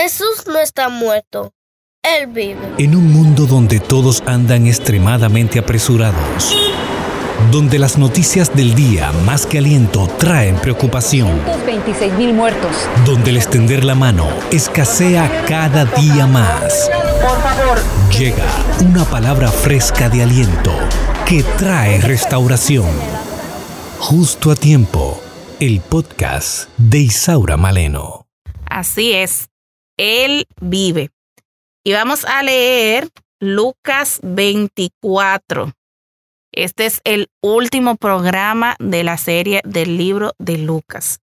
Jesús no está muerto. Él vive. En un mundo donde todos andan extremadamente apresurados, donde las noticias del día más que aliento traen preocupación, 226 mil muertos. donde el extender la mano escasea cada día más. Por favor. Llega una palabra fresca de aliento que trae restauración. Justo a tiempo, el podcast de Isaura Maleno. Así es, Él vive. Y vamos a leer Lucas 24. Este es el último programa de la serie del libro de Lucas.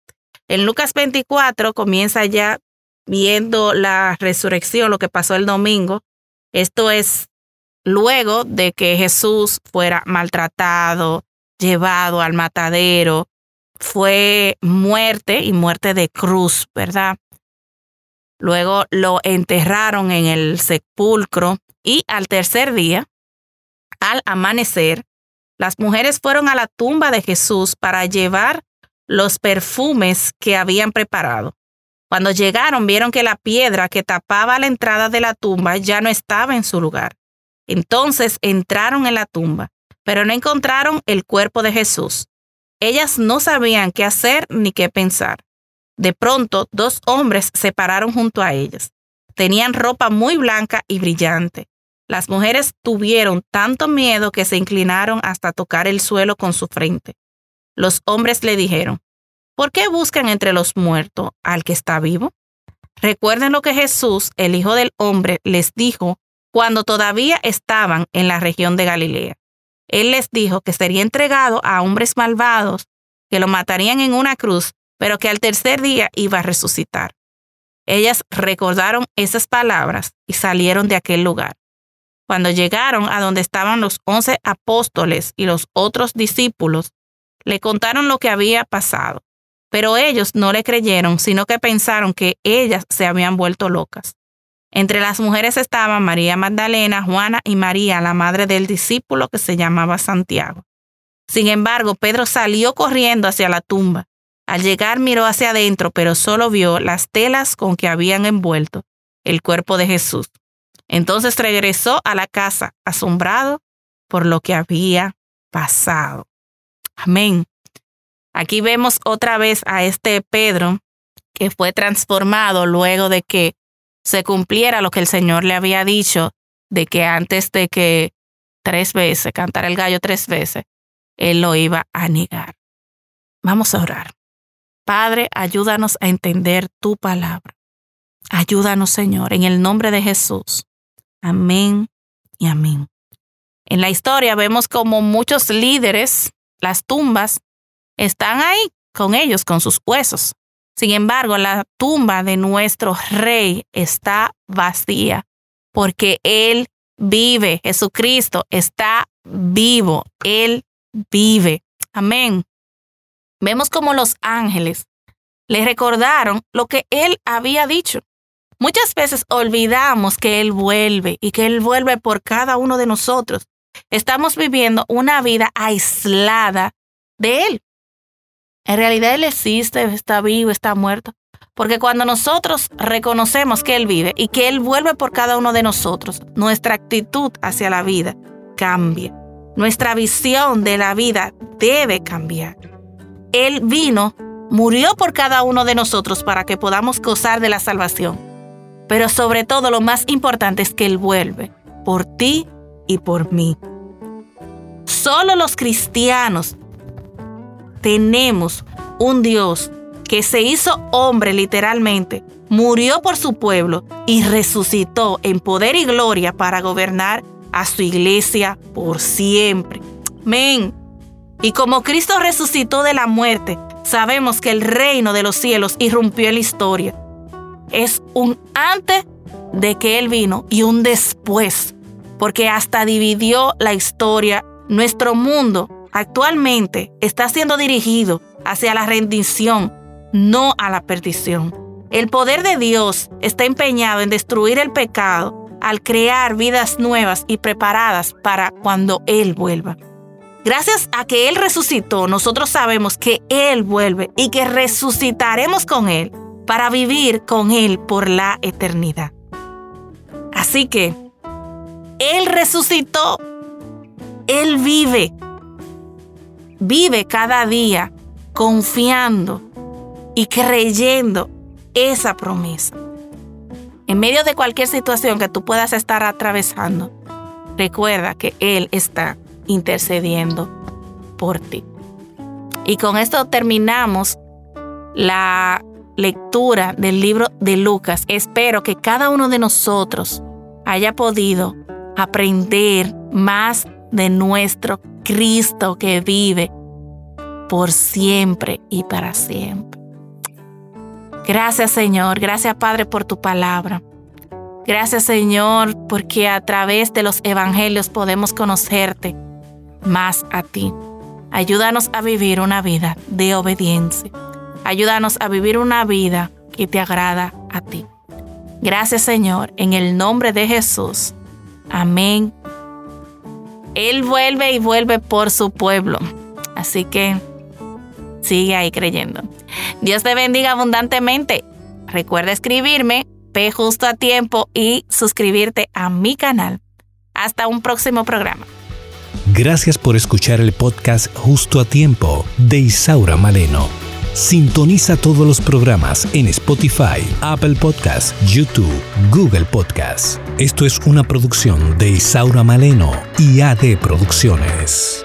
En Lucas 24 comienza ya viendo la resurrección, lo que pasó el domingo. Esto es luego de que Jesús fuera maltratado, llevado al matadero, fue muerte y muerte de cruz, ¿verdad? Luego lo enterraron en el sepulcro y al tercer día, al amanecer, las mujeres fueron a la tumba de Jesús para llevar los perfumes que habían preparado. Cuando llegaron vieron que la piedra que tapaba la entrada de la tumba ya no estaba en su lugar. Entonces entraron en la tumba, pero no encontraron el cuerpo de Jesús. Ellas no sabían qué hacer ni qué pensar. De pronto, dos hombres se pararon junto a ellas. Tenían ropa muy blanca y brillante. Las mujeres tuvieron tanto miedo que se inclinaron hasta tocar el suelo con su frente. Los hombres le dijeron, ¿por qué buscan entre los muertos al que está vivo? Recuerden lo que Jesús, el Hijo del Hombre, les dijo cuando todavía estaban en la región de Galilea. Él les dijo que sería entregado a hombres malvados, que lo matarían en una cruz, pero que al tercer día iba a resucitar. Ellas recordaron esas palabras y salieron de aquel lugar. Cuando llegaron a donde estaban los once apóstoles y los otros discípulos, le contaron lo que había pasado. Pero ellos no le creyeron, sino que pensaron que ellas se habían vuelto locas. Entre las mujeres estaban María Magdalena, Juana y María, la madre del discípulo que se llamaba Santiago. Sin embargo, Pedro salió corriendo hacia la tumba. Al llegar miró hacia adentro, pero solo vio las telas con que habían envuelto el cuerpo de Jesús. Entonces regresó a la casa, asombrado por lo que había pasado. Amén. Aquí vemos otra vez a este Pedro que fue transformado luego de que se cumpliera lo que el Señor le había dicho, de que antes de que tres veces, cantara el gallo tres veces, él lo iba a negar. Vamos a orar. Padre, ayúdanos a entender tu palabra. Ayúdanos, Señor, en el nombre de Jesús. Amén y amén. En la historia vemos como muchos líderes, las tumbas, están ahí con ellos, con sus huesos. Sin embargo, la tumba de nuestro rey está vacía porque Él vive. Jesucristo está vivo. Él vive. Amén. Vemos como los ángeles le recordaron lo que Él había dicho. Muchas veces olvidamos que Él vuelve y que Él vuelve por cada uno de nosotros. Estamos viviendo una vida aislada de Él. En realidad Él existe, está vivo, está muerto. Porque cuando nosotros reconocemos que Él vive y que Él vuelve por cada uno de nosotros, nuestra actitud hacia la vida cambia. Nuestra visión de la vida debe cambiar. Él vino, murió por cada uno de nosotros para que podamos gozar de la salvación. Pero sobre todo lo más importante es que Él vuelve por ti y por mí. Solo los cristianos tenemos un Dios que se hizo hombre literalmente, murió por su pueblo y resucitó en poder y gloria para gobernar a su iglesia por siempre. Amén. Y como Cristo resucitó de la muerte, sabemos que el reino de los cielos irrumpió en la historia. Es un antes de que Él vino y un después, porque hasta dividió la historia. Nuestro mundo actualmente está siendo dirigido hacia la rendición, no a la perdición. El poder de Dios está empeñado en destruir el pecado al crear vidas nuevas y preparadas para cuando Él vuelva. Gracias a que Él resucitó, nosotros sabemos que Él vuelve y que resucitaremos con Él. para vivir con Él por la eternidad. Así que Él resucitó, Él vive, vive cada día confiando y creyendo esa promesa. En medio de cualquier situación que tú puedas estar atravesando, recuerda que Él está intercediendo por ti. Y con esto terminamos la lectura del libro de Lucas. Espero que cada uno de nosotros haya podido aprender más de nuestro Cristo que vive por siempre y para siempre. Gracias Señor, gracias Padre por tu palabra. Gracias Señor porque a través de los evangelios podemos conocerte más a ti. Ayúdanos a vivir una vida de obediencia. Ayúdanos a vivir una vida que te agrada a ti. Gracias Señor, en el nombre de Jesús. Amén. Él vuelve y vuelve por su pueblo. Así que sigue ahí creyendo. Dios te bendiga abundantemente. Recuerda escribirme, P justo a tiempo y suscribirte a mi canal. Hasta un próximo programa. Gracias por escuchar el podcast Justo a Tiempo de Isaura Maleno. Sintoniza todos los programas en Spotify, Apple Podcasts, YouTube, Google Podcasts. Esto es una producción de Isaura Maleno y AD Producciones.